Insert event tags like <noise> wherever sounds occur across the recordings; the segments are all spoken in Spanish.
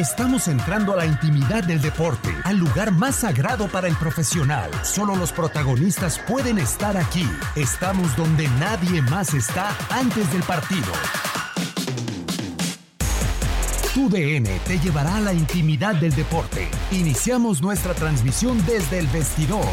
Estamos entrando a la intimidad del deporte, al lugar más sagrado para el profesional. Solo los protagonistas pueden estar aquí. Estamos donde nadie más está antes del partido. Tu DN te llevará a la intimidad del deporte. Iniciamos nuestra transmisión desde el vestidor.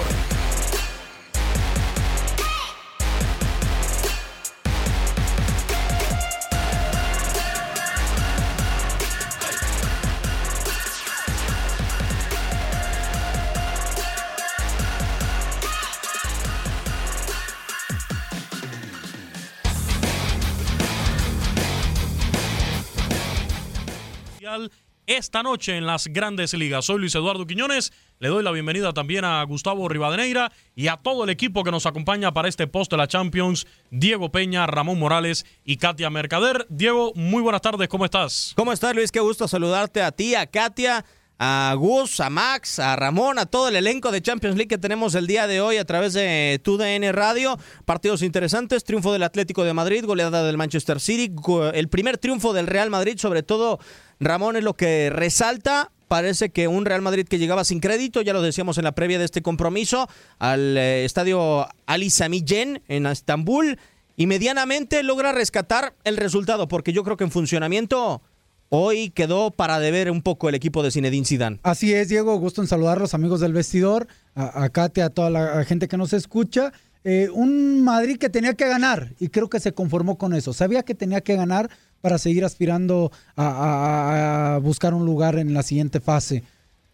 Esta noche en las grandes ligas. Soy Luis Eduardo Quiñones, le doy la bienvenida también a Gustavo Rivadeneira y a todo el equipo que nos acompaña para este post de la Champions, Diego Peña, Ramón Morales y Katia Mercader. Diego, muy buenas tardes, ¿cómo estás? ¿Cómo estás Luis? Qué gusto saludarte a ti, a Katia a Gus, a Max, a Ramón, a todo el elenco de Champions League que tenemos el día de hoy a través de TUDN Radio. Partidos interesantes, triunfo del Atlético de Madrid, goleada del Manchester City, el primer triunfo del Real Madrid, sobre todo Ramón es lo que resalta. Parece que un Real Madrid que llegaba sin crédito, ya lo decíamos en la previa de este compromiso, al eh, estadio Ali Sami en Estambul y medianamente logra rescatar el resultado, porque yo creo que en funcionamiento Hoy quedó para deber un poco el equipo de Zinedine Zidane. Así es, Diego, gusto en saludar a los amigos del vestidor, a, a Kate, a toda la gente que nos escucha. Eh, un Madrid que tenía que ganar y creo que se conformó con eso. Sabía que tenía que ganar para seguir aspirando a, buscar un lugar en la siguiente fase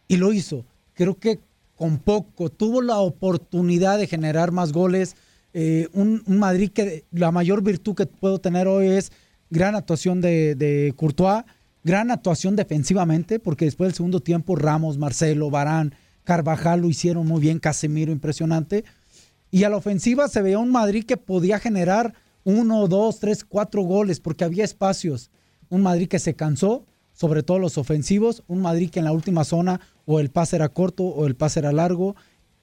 y lo hizo. Creo que con poco tuvo la oportunidad de generar más goles. Eh, un, Madrid que la mayor virtud que puedo tener hoy es gran actuación de, de Courtois Gran actuación defensivamente, porque después del segundo tiempo Ramos, Marcelo, Barán, Carvajal lo hicieron muy bien, Casemiro impresionante. Y a la ofensiva se veía un Madrid que podía generar uno, dos, tres, cuatro goles, porque había espacios. Un Madrid que se cansó, sobre todo los ofensivos. Un Madrid que en la última zona o el pase era corto o el pase era largo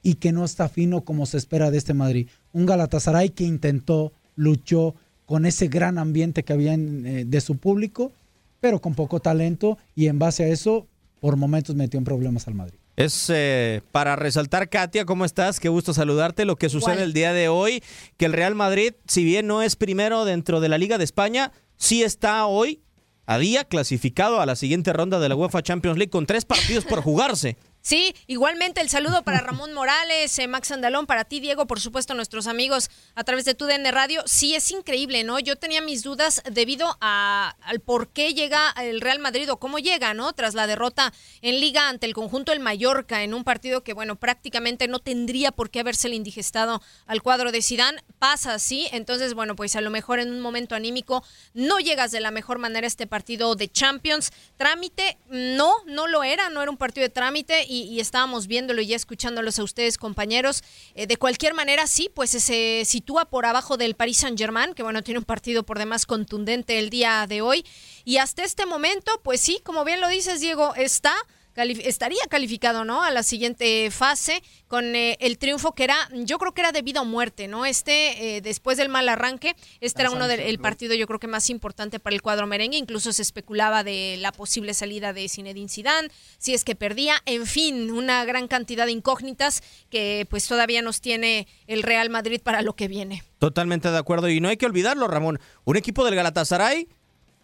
y que no está fino como se espera de este Madrid. Un Galatasaray que intentó, luchó con ese gran ambiente que había eh, de su público pero con poco talento y en base a eso, por momentos metió en problemas al Madrid. Es eh, para resaltar, Katia, ¿cómo estás? Qué gusto saludarte. Lo que sucede el día de hoy, que el Real Madrid, si bien no es primero dentro de la Liga de España, sí está hoy a día clasificado a la siguiente ronda de la UEFA Champions League con tres partidos por jugarse. Sí, igualmente el saludo para Ramón Morales, eh, Max Andalón, para ti, Diego, por supuesto, nuestros amigos a través de TUDN Radio. Sí, es increíble, ¿no? Yo tenía mis dudas debido a, al por qué llega el Real Madrid o cómo llega, ¿no? Tras la derrota en Liga ante el conjunto del Mallorca, en un partido que, bueno, prácticamente no tendría por qué haberse indigestado al cuadro de Sidán. Pasa así, entonces, bueno, pues a lo mejor en un momento anímico no llegas de la mejor manera a este partido de Champions. Trámite, no, no lo era, no era un partido de trámite y, estábamos viéndolo y escuchándolos a ustedes, compañeros. Eh, de cualquier manera, sí, pues se sitúa por abajo del Paris Saint-Germain, que bueno, tiene un partido por demás contundente el día de hoy. Y hasta este momento, pues sí, como bien lo dices, Diego, está estaría calificado, ¿no? A la siguiente fase con eh, el triunfo que era, yo creo que era debido a muerte, ¿no? Este, eh, después del mal arranque, este era uno del partido, yo creo que más importante para el cuadro merengue. Incluso se especulaba de la posible salida de Zinedine Zidane, si es que perdía. En fin, una gran cantidad de incógnitas que pues todavía nos tiene el Real Madrid para lo que viene. Totalmente de acuerdo. Y no hay que olvidarlo, Ramón. Un equipo del Galatasaray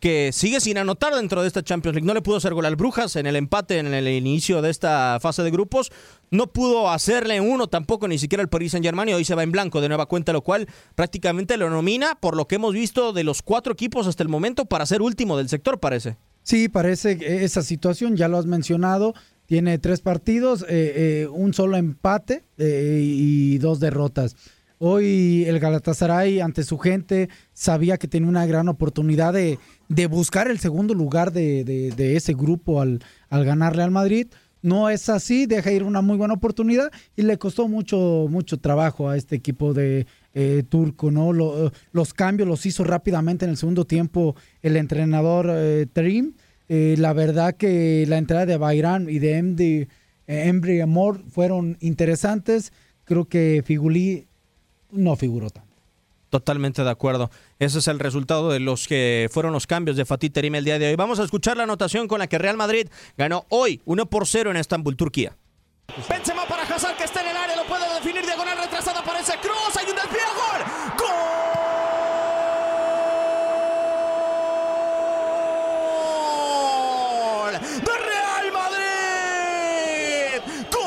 que sigue sin anotar dentro de esta Champions League. No le pudo hacer gol al Brujas en el empate en el inicio de esta fase de grupos. No pudo hacerle uno tampoco ni siquiera el Paris Saint Germain y hoy se va en blanco de nueva cuenta, lo cual prácticamente lo nomina por lo que hemos visto de los cuatro equipos hasta el momento para ser último del sector, parece. Sí, parece esa situación, ya lo has mencionado. Tiene tres partidos, eh, eh, un solo empate eh, y dos derrotas. Hoy el Galatasaray ante su gente sabía que tenía una gran oportunidad de, de buscar el segundo lugar de, de, ese grupo al, al, ganarle al Madrid. No es así, deja ir una muy buena oportunidad y le costó mucho, mucho trabajo a este equipo de eh, turco, ¿no? los cambios los hizo rápidamente en el segundo tiempo el entrenador eh. Eh, la verdad que la entrada de Bayram y de Embry, Embry Amor fueron interesantes. Creo que Figulí no figuró tanto. Totalmente de acuerdo. Ese es el resultado de los que fueron los cambios de Fatih Terim el día de hoy. Vamos a escuchar la anotación con la que Real Madrid ganó hoy 1 por 0 en Estambul, Turquía. Benzema para Hazard que está en el área, lo puede definir diagonal retrasada, aparece Cruz, hay un desvío, gol. ¡Gol! ¡De Real Madrid! ¡Gol!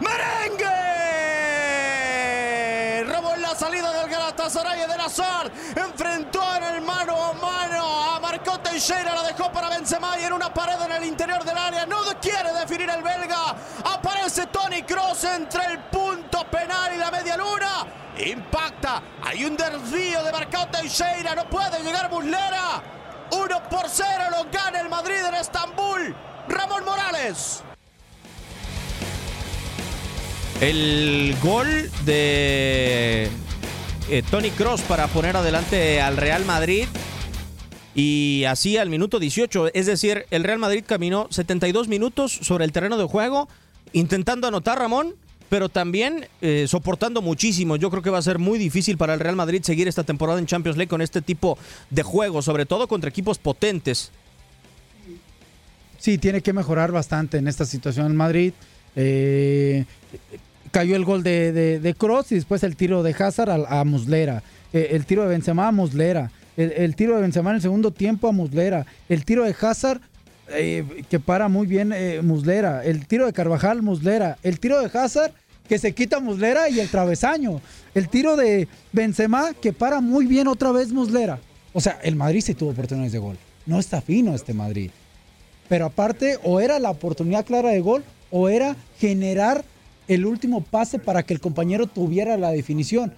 ¡Merengue! Robó en la salida del Enfrentó en el mano a mano a Marco Teixeira, la dejó para Benzema y en una pared en el interior del área, no quiere definir el belga, aparece Tony Cross entre el punto penal y la media luna, impacta, hay un desvío de Marco Teixeira, no puede llegar Muslera, 1 por 0 lo gana el Madrid en Estambul, Ramón Morales. El gol de eh, Tony Cross para poner adelante al Real Madrid. Y así al minuto 18, es decir, el Real Madrid caminó 72 minutos sobre el terreno de juego, intentando anotar Ramón, pero también eh, soportando muchísimo. Yo creo que va a ser muy difícil para el Real Madrid seguir esta temporada en Champions League con este tipo de juego, sobre todo contra equipos potentes. Sí, tiene que mejorar bastante en esta situación en Madrid. Eh, cayó el gol de, de, de Cross y después el tiro de Hazard a, Muslera. Eh, el tiro de Benzema a Muslera. El, el, tiro de Benzema en el segundo tiempo a Muslera. El tiro de Hazard eh, que para muy bien eh, Muslera. El tiro de Carvajal, Muslera. El tiro de Hazard que se quita Muslera y el travesaño. El tiro de Benzema que para muy bien otra vez Muslera. O sea, el Madrid sí tuvo oportunidades de gol. No está fino este Madrid. Pero aparte, o era la oportunidad clara de gol, o era generar el último pase para que el compañero tuviera la definición.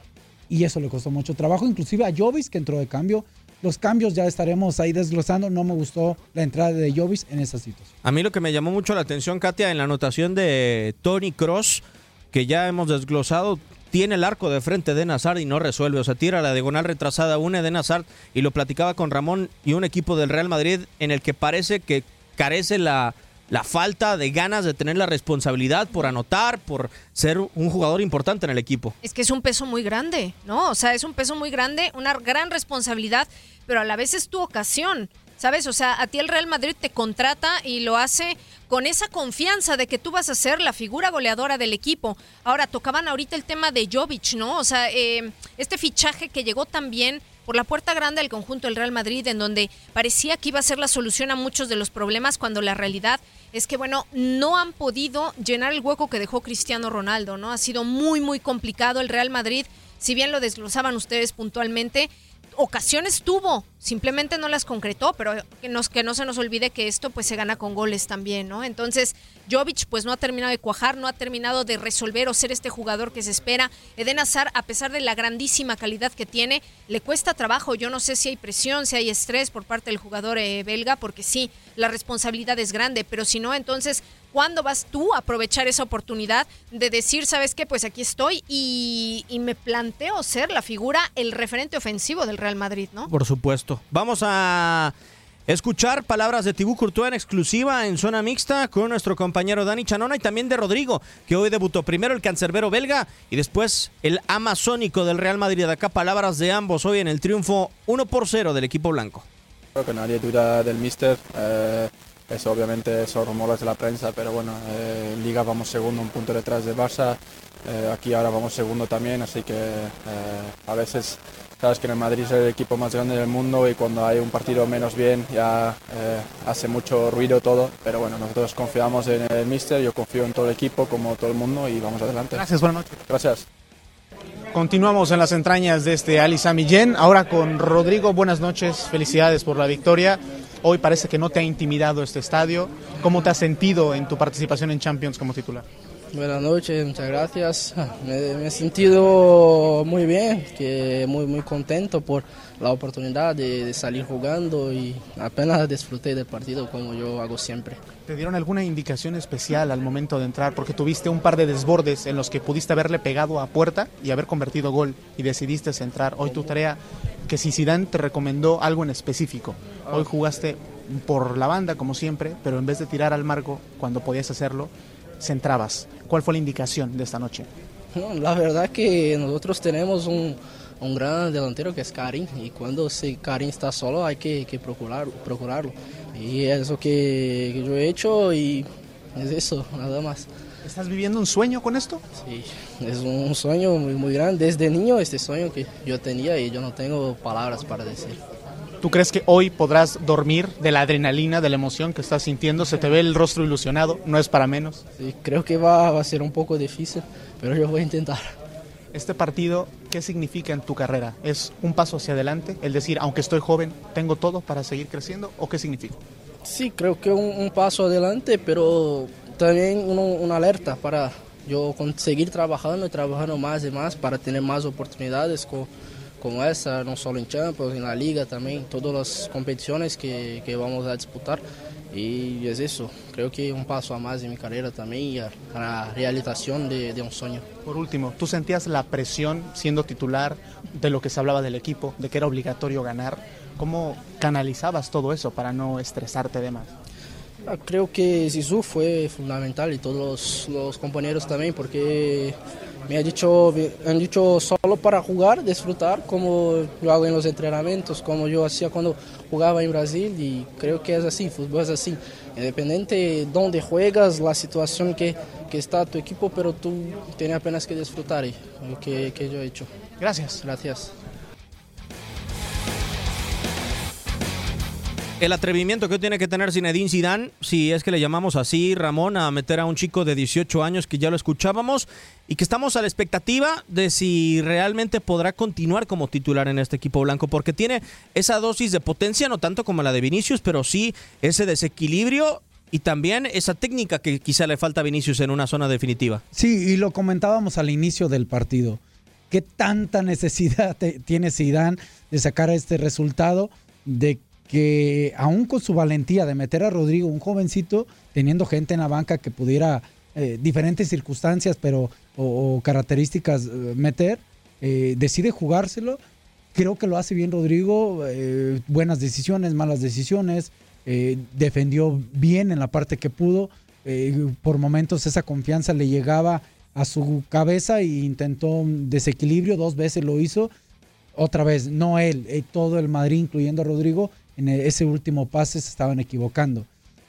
Y eso le costó mucho trabajo, inclusive a Jovis que entró de cambio. Los cambios ya estaremos ahí desglosando. No me gustó la entrada de Jovis en esa situación. A mí lo que me llamó mucho la atención, Katia, en la anotación de Tony Cross, que ya hemos desglosado, tiene el arco de frente de Nazar y no resuelve. O sea, tira la diagonal retrasada una de Nazar y lo platicaba con Ramón y un equipo del Real Madrid en el que parece que carece la, la falta de ganas de tener la responsabilidad por anotar, por ser un jugador importante en el equipo. Es que es un peso muy grande, ¿no? O sea, es un peso muy grande, una gran responsabilidad, pero a la vez es tu ocasión. ¿Sabes? O sea, a ti el Real Madrid te contrata y lo hace con esa confianza de que tú vas a ser la figura goleadora del equipo. Ahora, tocaban ahorita el tema de Jovic, ¿no? O sea, eh, este fichaje que llegó también por la puerta grande del conjunto del Real Madrid, en donde parecía que iba a ser la solución a muchos de los problemas, cuando la realidad es que, bueno, no han podido llenar el hueco que dejó Cristiano Ronaldo, ¿no? Ha sido muy, muy complicado el Real Madrid, si bien lo desglosaban ustedes puntualmente, ocasiones tuvo, simplemente no las concretó, pero que, no se nos olvide que esto pues se gana con goles también, ¿no? Entonces, Jovic pues no ha terminado de cuajar, no ha terminado de resolver o ser este jugador que se espera. Eden Hazard, a pesar de la grandísima calidad que tiene, le cuesta trabajo. Yo no sé si hay presión, si hay estrés por parte del jugador eh, belga, porque sí, la responsabilidad es grande, pero si no, entonces, ¿cuándo vas tú a aprovechar esa oportunidad de decir, sabes qué, pues aquí estoy y, y me planteo ser la figura, el referente ofensivo del Real Madrid, ¿no? Por supuesto. Vamos a escuchar palabras de Tibú Courtois en exclusiva en zona mixta con nuestro compañero Dani Chanona y también de Rodrigo, que hoy debutó primero el cancerbero belga y después el amazónico del Real Madrid. Acá palabras de ambos hoy en el triunfo 1 por 0 del equipo blanco. Creo que nadie duda del míster. Eh, eso obviamente son rumores de la prensa, pero bueno, eh, en Liga vamos segundo, un punto detrás de Barça. Eh, aquí ahora vamos segundo también, así que a veces sabes que en el Madrid es el equipo más grande del mundo y cuando hay un partido menos bien ya eh, hace mucho ruido todo, pero bueno, nosotros confiamos en el míster, yo confío en todo el equipo como todo el mundo y vamos adelante. Gracias, buenas noches. Gracias. Continuamos en las entrañas de este Ali Sami Yen, ahora con Rodrigo, buenas noches, felicidades por la victoria. Hoy parece que no te ha intimidado este estadio. ¿Cómo te has sentido en tu participación en Champions como titular? Buenas noches, muchas gracias. <laughs> Me, me, he sentido muy bien, que muy, muy contento por la oportunidad de, de, salir jugando y apenas disfruté del partido como yo hago siempre. ¿Te dieron alguna indicación especial al momento de entrar? Porque tuviste un par de desbordes en los que pudiste haberle pegado a puerta y haber convertido gol y decidiste entrar. Hoy tu tarea, que si Zidane te recomendó algo en específico, hoy jugaste por la banda como siempre, pero en vez de tirar al marco cuando podías hacerlo, centrabas? ¿Cuál fue la indicación de esta noche? la verdad que nosotros tenemos un, un, gran delantero que es Karim y cuando si Karim está solo hay que, que procurar, procurarlo. Y es eso que, que yo he hecho y es eso, nada más. ¿Estás viviendo un sueño con esto? Sí, es un sueño muy, muy grande. Desde niño este sueño que yo tenía y yo no tengo palabras para decir. ¿Tú crees que hoy podrás dormir de la adrenalina, de la emoción que estás sintiendo? Se te ve el rostro ilusionado, no es para menos. Sí, creo que va, va a ser un poco difícil, pero yo voy a intentar. Este partido, ¿qué significa en tu carrera? ¿Es un paso hacia adelante? El decir, aunque estoy joven, ¿tengo todo para seguir creciendo? ¿O qué significa? Sí, creo que un, un paso adelante, pero también uno, una alerta para yo seguir trabajando y trabajando más y más para tener más oportunidades como, como esa, no solo en Champions, en la Liga también, todas las competiciones que, que vamos a disputar. Y es eso, creo que un paso a más en mi carrera también y a, a la realización de, de, un sueño. Por último, ¿tú sentías la presión siendo titular de lo que se hablaba del equipo, de que era obligatorio ganar? ¿Cómo canalizabas todo eso para no estresarte de más? Creo que Zizou fue fundamental y todos los, los, compañeros también porque me ha dicho, me han dicho solo para jugar, disfrutar como yo hago en los entrenamientos, como yo hacía cuando jugaba en Brasil y creo que es así, fútbol es así, independiente de dónde juegas, la situación que, que está tu equipo, pero tú tienes apenas que disfrutar y lo que, que yo he hecho. Gracias. Gracias. El atrevimiento que tiene que tener Zinedine Zidane, si es que le llamamos así, Ramón, a meter a un chico de 18 años que ya lo escuchábamos y que estamos a la expectativa de si realmente podrá continuar como titular en este equipo blanco, porque tiene esa dosis de potencia, no tanto como la de Vinicius, pero sí ese desequilibrio y también esa técnica que quizá le falta a Vinicius en una zona definitiva. Sí, y lo comentábamos al inicio del partido. ¿Qué tanta necesidad tiene Zidane de sacar este resultado? De que aún con su valentía de meter a Rodrigo, un jovencito, teniendo gente en la banca que pudiera, eh, diferentes circunstancias, pero o, o características eh, meter, eh, decide jugárselo. Creo que lo hace bien Rodrigo, eh, buenas decisiones, malas decisiones, defendió bien en la parte que pudo, por momentos esa confianza le llegaba a su cabeza e intentó desequilibrio, dos veces lo hizo, otra vez, no él, todo el Madrid, incluyendo a Rodrigo, en ese último pase se estaban equivocando.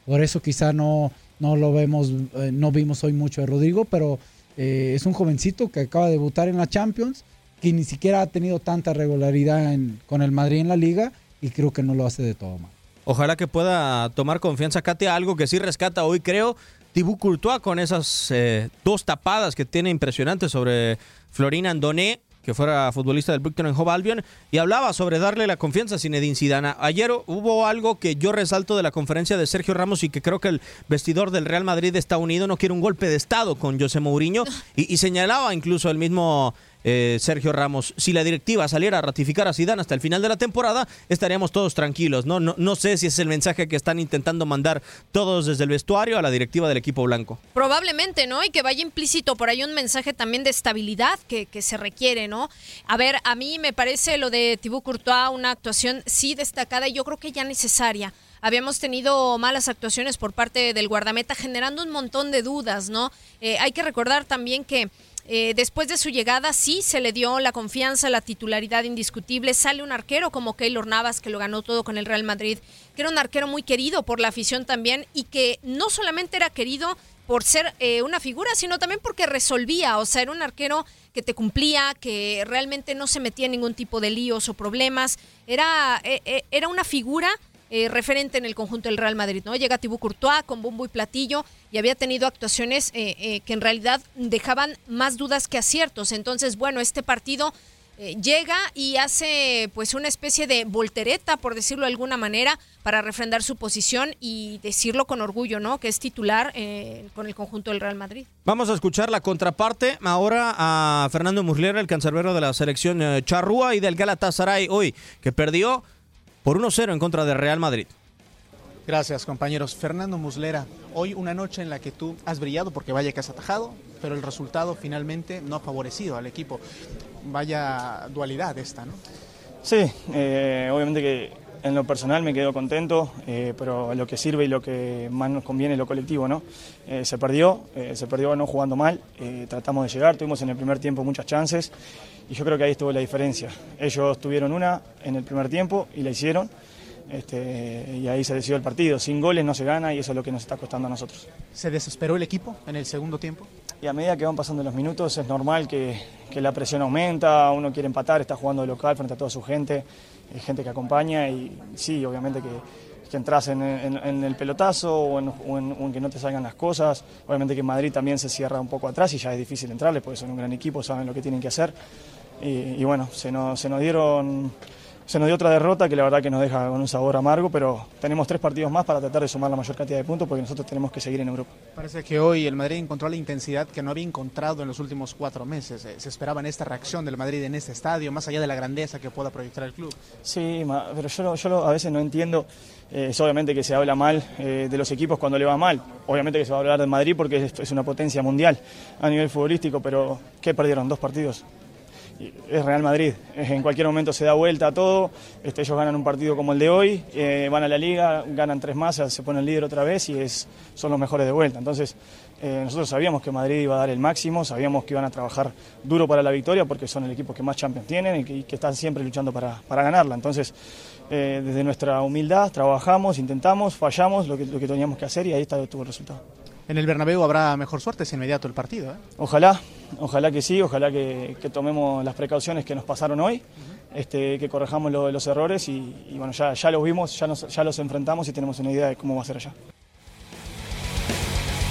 Por eso quizá no, no lo vemos, eh, no vimos hoy mucho de Rodrigo, pero eh, es un jovencito que acaba de debutar en la Champions, que ni siquiera ha tenido tanta regularidad con el Madrid en la liga y creo que no lo hace de todo mal. Ojalá que pueda tomar confianza Katia, algo que sí rescata hoy creo, Thibaut Courtois con esas eh, dos tapadas que tiene impresionantes sobre Florina Andoné que fuera futbolista del Brighton en Hove Albion, y hablaba sobre darle la confianza a Zinedine Zidane. Ayer hubo algo que yo resalto de la conferencia de Sergio Ramos y que creo que el vestidor del Real Madrid está unido, no quiere un golpe de estado con José Mourinho, y, y señalaba incluso el mismo eh, Sergio Ramos, si la directiva saliera a ratificar a Zidane hasta el final de la temporada, estaríamos todos tranquilos, ¿no? No, no sé si es el mensaje que están intentando mandar todos desde el vestuario a la directiva del equipo blanco. Probablemente, ¿no? Y que vaya implícito por ahí un mensaje también de estabilidad que, que se requiere, ¿no? A ver, a mí me parece lo de Thibaut Courtois una actuación sí destacada y yo creo que ya necesaria habíamos tenido malas actuaciones por parte del guardameta, generando un montón de dudas, ¿no? Eh, hay que recordar también que eh, después de su llegada sí se le dio la confianza, la titularidad indiscutible. Sale un arquero como Keylor Navas, que lo ganó todo con el Real Madrid, que era un arquero muy querido por la afición también y que no solamente era querido por ser eh, una figura, sino también porque resolvía, o sea, era un arquero que te cumplía, que realmente no se metía en ningún tipo de líos o problemas. Era, eh, era una figura eh, referente en el conjunto del Real Madrid, ¿no? Llega Thibaut Courtois con bombo y platillo y había tenido actuaciones eh, eh, que en realidad dejaban más dudas que aciertos. Entonces, bueno, este partido llega y hace pues una especie de voltereta, por decirlo de alguna manera, para refrendar su posición y decirlo con orgullo, ¿no? Que es titular con el conjunto del Real Madrid. Vamos a escuchar la contraparte ahora a Fernando Muslera, el cancerbero de la selección charrúa y del Galatasaray hoy, que perdió por 1-0 en contra del Real Madrid. Gracias, compañeros. Fernando Muslera, hoy una noche en la que tú has brillado porque vaya que has atajado, pero el resultado finalmente no ha favorecido al equipo. Vaya dualidad esta, ¿no? Sí, eh, obviamente que en lo personal me quedo contento, eh, pero lo que sirve y lo que más nos conviene lo colectivo, ¿no? Eh, se perdió, eh, se perdió no jugando mal, tratamos de llegar, tuvimos en el primer tiempo muchas chances y yo creo que ahí estuvo la diferencia. Ellos tuvieron una en el primer tiempo y la hicieron. Este, y ahí se decidió el partido. Sin goles no se gana y eso es lo que nos está costando a nosotros. ¿Se desesperó el equipo en el segundo tiempo? Y a medida que van pasando los minutos es normal que, que la presión aumenta, uno quiere empatar, está jugando de local frente a toda su gente, hay gente que acompaña y sí, obviamente que, que entras en, el pelotazo o en, que no te salgan las cosas. Obviamente que Madrid también se cierra un poco atrás y ya es difícil entrarle porque son un gran equipo, saben lo que tienen que hacer. Y, bueno, se nos, se nos dieron se nos dio otra derrota que la verdad que nos deja con un sabor amargo, pero tenemos tres partidos más para tratar de sumar la mayor cantidad de puntos porque nosotros tenemos que seguir en Europa. Parece que hoy el Madrid encontró la intensidad que no había encontrado en los últimos cuatro meses. Eh, se esperaba en esta reacción del Madrid en este estadio, más allá de la grandeza que pueda proyectar el club. Sí, pero yo, yo a veces no entiendo. Eh, es obviamente que se habla mal eh, de los equipos cuando le va mal. Obviamente que se va a hablar de Madrid porque es una potencia mundial a nivel futbolístico, pero ¿qué perdieron? Dos partidos es Real Madrid. En cualquier momento se da vuelta a todo. Este, ellos ganan un partido como el de hoy, eh, van a la liga, ganan tres más, se ponen líder otra vez y es, son los mejores de vuelta. Entonces, eh, nosotros sabíamos que Madrid iba a dar el máximo, sabíamos que iban a trabajar duro para la victoria porque son el equipo que más Champions tienen y que, están siempre luchando para, ganarla. Entonces, eh, desde nuestra humildad trabajamos, intentamos, fallamos lo que, lo que teníamos que hacer y ahí está, tuvo el resultado. En el Bernabéu habrá mejor suerte, es inmediato el partido. ¿eh? Ojalá, ojalá que sí, ojalá que, tomemos las precauciones que nos pasaron hoy, este, que correjamos los errores y, bueno, ya, ya los vimos, ya, ya los enfrentamos y tenemos una idea de cómo va a ser allá.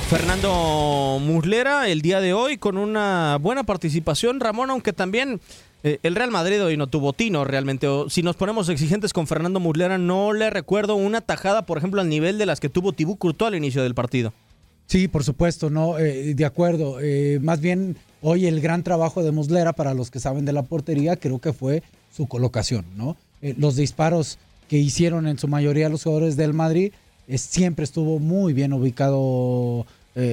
Fernando Muslera el día de hoy con una buena participación, Ramón, aunque también eh, el Real Madrid hoy no tuvo tino realmente. si nos ponemos exigentes con Fernando Muslera, no le recuerdo una tajada, por ejemplo, al nivel de las que tuvo Tibú Courtois al inicio del partido. Sí, por supuesto, no, eh, de acuerdo. Eh, más bien, hoy el gran trabajo de Muslera, para los que saben de la portería, creo que fue su colocación, ¿no? Eh, los disparos que hicieron en su mayoría los jugadores del Madrid, siempre estuvo muy bien ubicado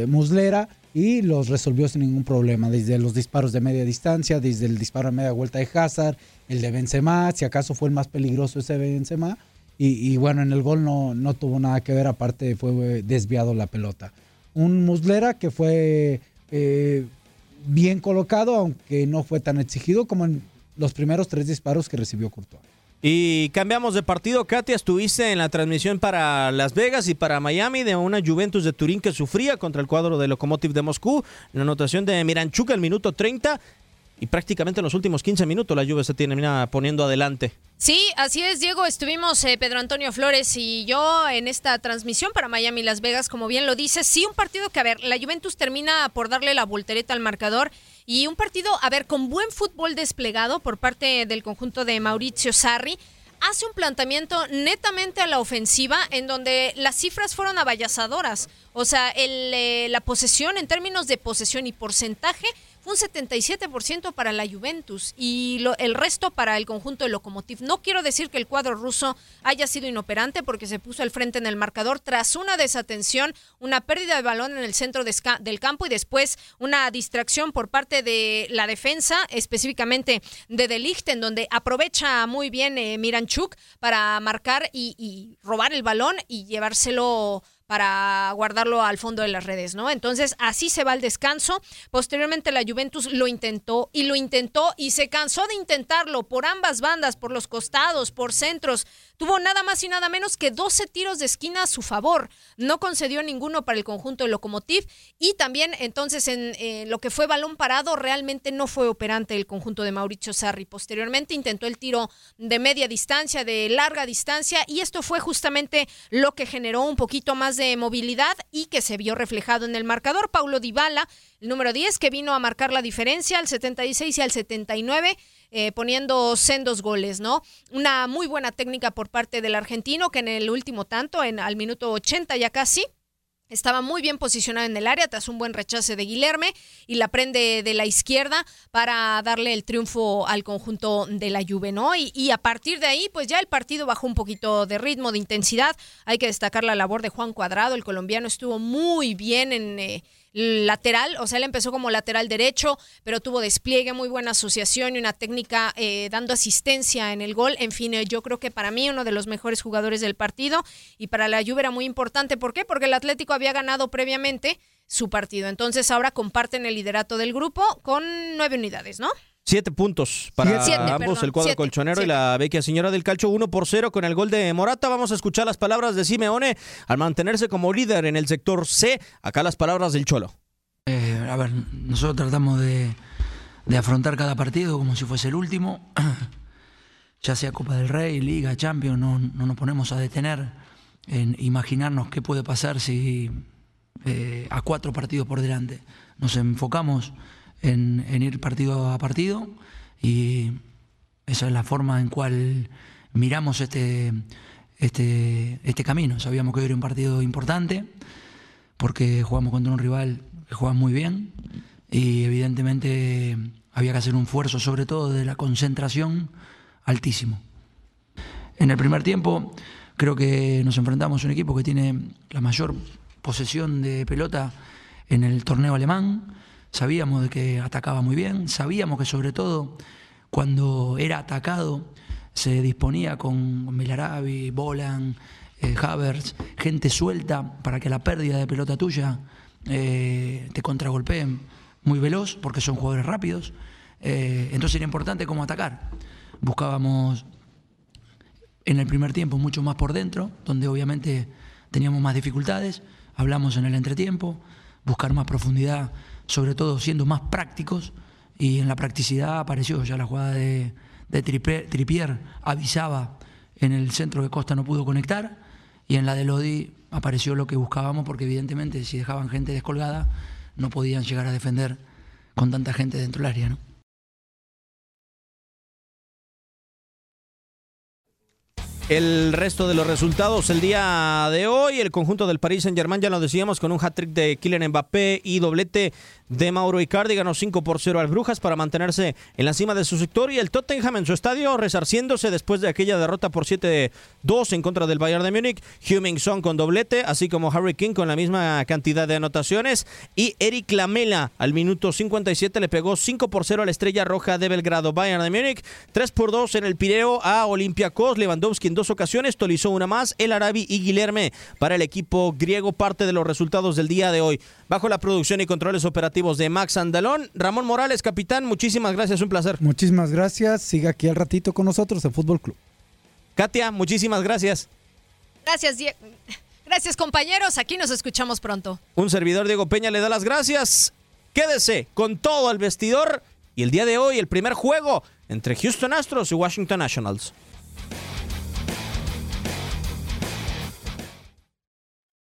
Muslera y los resolvió sin ningún problema, desde los disparos de media distancia, desde el disparo a media vuelta de Hazard, el de Benzema, si acaso fue el más peligroso ese Benzema, y, y bueno, en el gol no, no tuvo nada que ver, aparte fue desviado la pelota un Muslera que fue eh, bien colocado, aunque no fue tan exigido como en los primeros tres disparos que recibió Courtois. Y cambiamos de partido. Katia, estuviste en la transmisión para Las Vegas y para Miami de una Juventus de Turín que sufría contra el cuadro de Lokomotiv de Moscú. La anotación de Miranchuk el minuto 30 y prácticamente en los últimos 15 minutos la Juve se tiene poniendo adelante. Sí, así es, Diego. Estuvimos eh, Pedro Antonio Flores y yo en esta transmisión para Miami Las Vegas, como bien lo dice. Sí, un partido que, a ver, la Juventus termina por darle la voltereta al marcador y un partido, a ver, con buen fútbol desplegado por parte del conjunto de Mauricio Sarri hace un planteamiento netamente a la ofensiva en donde las cifras fueron avallazadoras. O sea, el, eh, la posesión en términos de posesión y porcentaje un 77% para la Juventus y el resto para el conjunto de Lokomotiv. No quiero decir que el cuadro ruso haya sido inoperante porque se puso al frente en el marcador tras una desatención, una pérdida de balón en el centro del campo y después una distracción por parte de la defensa, específicamente de Delicht, en donde aprovecha muy bien eh, Miranchuk para marcar y robar el balón y llevárselo para guardarlo al fondo de las redes, ¿no? Entonces, así se va el descanso. Posteriormente la Juventus lo intentó y lo intentó y se cansó de intentarlo por ambas bandas, por los costados, por centros. Tuvo nada más y nada menos que 12 tiros de esquina a su favor. No concedió ninguno para el conjunto de Lokomotiv y también entonces en eh, lo que fue balón parado realmente no fue operante el conjunto de Mauricio Sarri. Posteriormente intentó el tiro de media distancia, de larga distancia y esto fue justamente lo que generó un poquito más de movilidad y que se vio reflejado en el marcador. Paulo Dybala, el número 10 que vino a marcar la diferencia al 76 y al 79 eh, poniendo sendos goles, ¿no? Una muy buena técnica por parte del argentino que en el último tanto, en al minuto 80 ya casi, estaba muy bien posicionado en el área tras un buen rechace de Guilherme y la prende de la izquierda para darle el triunfo al conjunto de la Juve, ¿no? Y, a partir de ahí, pues ya el partido bajó un poquito de ritmo, de intensidad. Hay que destacar la labor de Juan Cuadrado, el colombiano estuvo muy bien en, eh, lateral, o sea, él empezó como lateral derecho, pero tuvo despliegue, muy buena asociación y una técnica eh, dando asistencia en el gol. En fin, eh, yo creo que para mí uno de los mejores jugadores del partido y para la Juve era muy importante. ¿Por qué? Porque el Atlético había ganado previamente su partido. Entonces ahora comparten el liderato del grupo con nueve unidades, ¿no? Siete puntos para Siete, ambos, perdón, el cuadro siete, colchonero y la vecchia señora del calcio 1 por 0 con el gol de Morata. Vamos a escuchar las palabras de Simeone al mantenerse como líder en el sector C. Acá las palabras del Cholo. Eh, a ver, nosotros tratamos de, de afrontar cada partido como si fuese el último, <clears throat> ya sea Copa del Rey, Liga, Champions, no, no nos ponemos a detener en imaginarnos qué puede pasar si eh, a cuatro partidos por delante. Nos enfocamos en, ir partido a partido y esa es la forma en cual miramos este, este, este camino. Sabíamos que hoy era un partido importante porque jugamos contra un rival que juega muy bien y evidentemente había que hacer un esfuerzo sobre todo de la concentración altísimo. En el primer tiempo creo que nos enfrentamos a un equipo que tiene la mayor posesión de pelota en el torneo alemán. Sabíamos de que atacaba muy bien, sabíamos que sobre todo cuando era atacado se disponía con Melarabi, Bolan, eh, Havertz, gente suelta para que la pérdida de pelota tuya eh, te contragolpeen muy veloz, porque son jugadores rápidos. Eh, entonces era importante cómo atacar. Buscábamos en el primer tiempo mucho más por dentro, donde obviamente teníamos más dificultades. Hablamos en el entretiempo, buscar más profundidad, sobre todo siendo más prácticos. Y en la practicidad apareció ya la jugada de, de Trippier, avisaba en el centro que Costa no pudo conectar. Y en la de Lodi apareció lo que buscábamos, porque evidentemente si dejaban gente descolgada, no podían llegar a defender con tanta gente dentro del área. ¿no? El resto de los resultados el día de hoy, el conjunto del Paris Saint-Germain, ya lo decíamos, con un hat-trick de Kylian Mbappé y doblete de Mauro Icardi, ganó 5 por 0 al Brujas para mantenerse en la cima de su sector y el Tottenham en su estadio resarciéndose después de aquella derrota por 7-2 en contra del Bayern de Múnich, Heung-Min Son con doblete, así como Harry King con la misma cantidad de anotaciones. Y Eric Lamela al minuto 57 le pegó 5 por 0 a la Estrella Roja de Belgrado, Bayern de Múnich, 3 por 2 en el Pireo a Olympiacos, Lewandowski en dos ocasiones, Tolizó una más, El Arabi y Guilherme para el equipo griego, parte de los resultados del día de hoy. Bajo la producción y controles operativos de Max Andalón, Ramón Morales, capitán, muchísimas gracias, un placer. Muchísimas gracias. Siga aquí al ratito con nosotros en Fútbol Club. Katia, muchísimas gracias. Gracias, Die- Gracias, compañeros. Aquí nos escuchamos pronto. Un servidor Diego Peña le da las gracias. Quédese con todo el vestidor y el día de hoy el primer juego entre Houston Astros y Washington Nationals.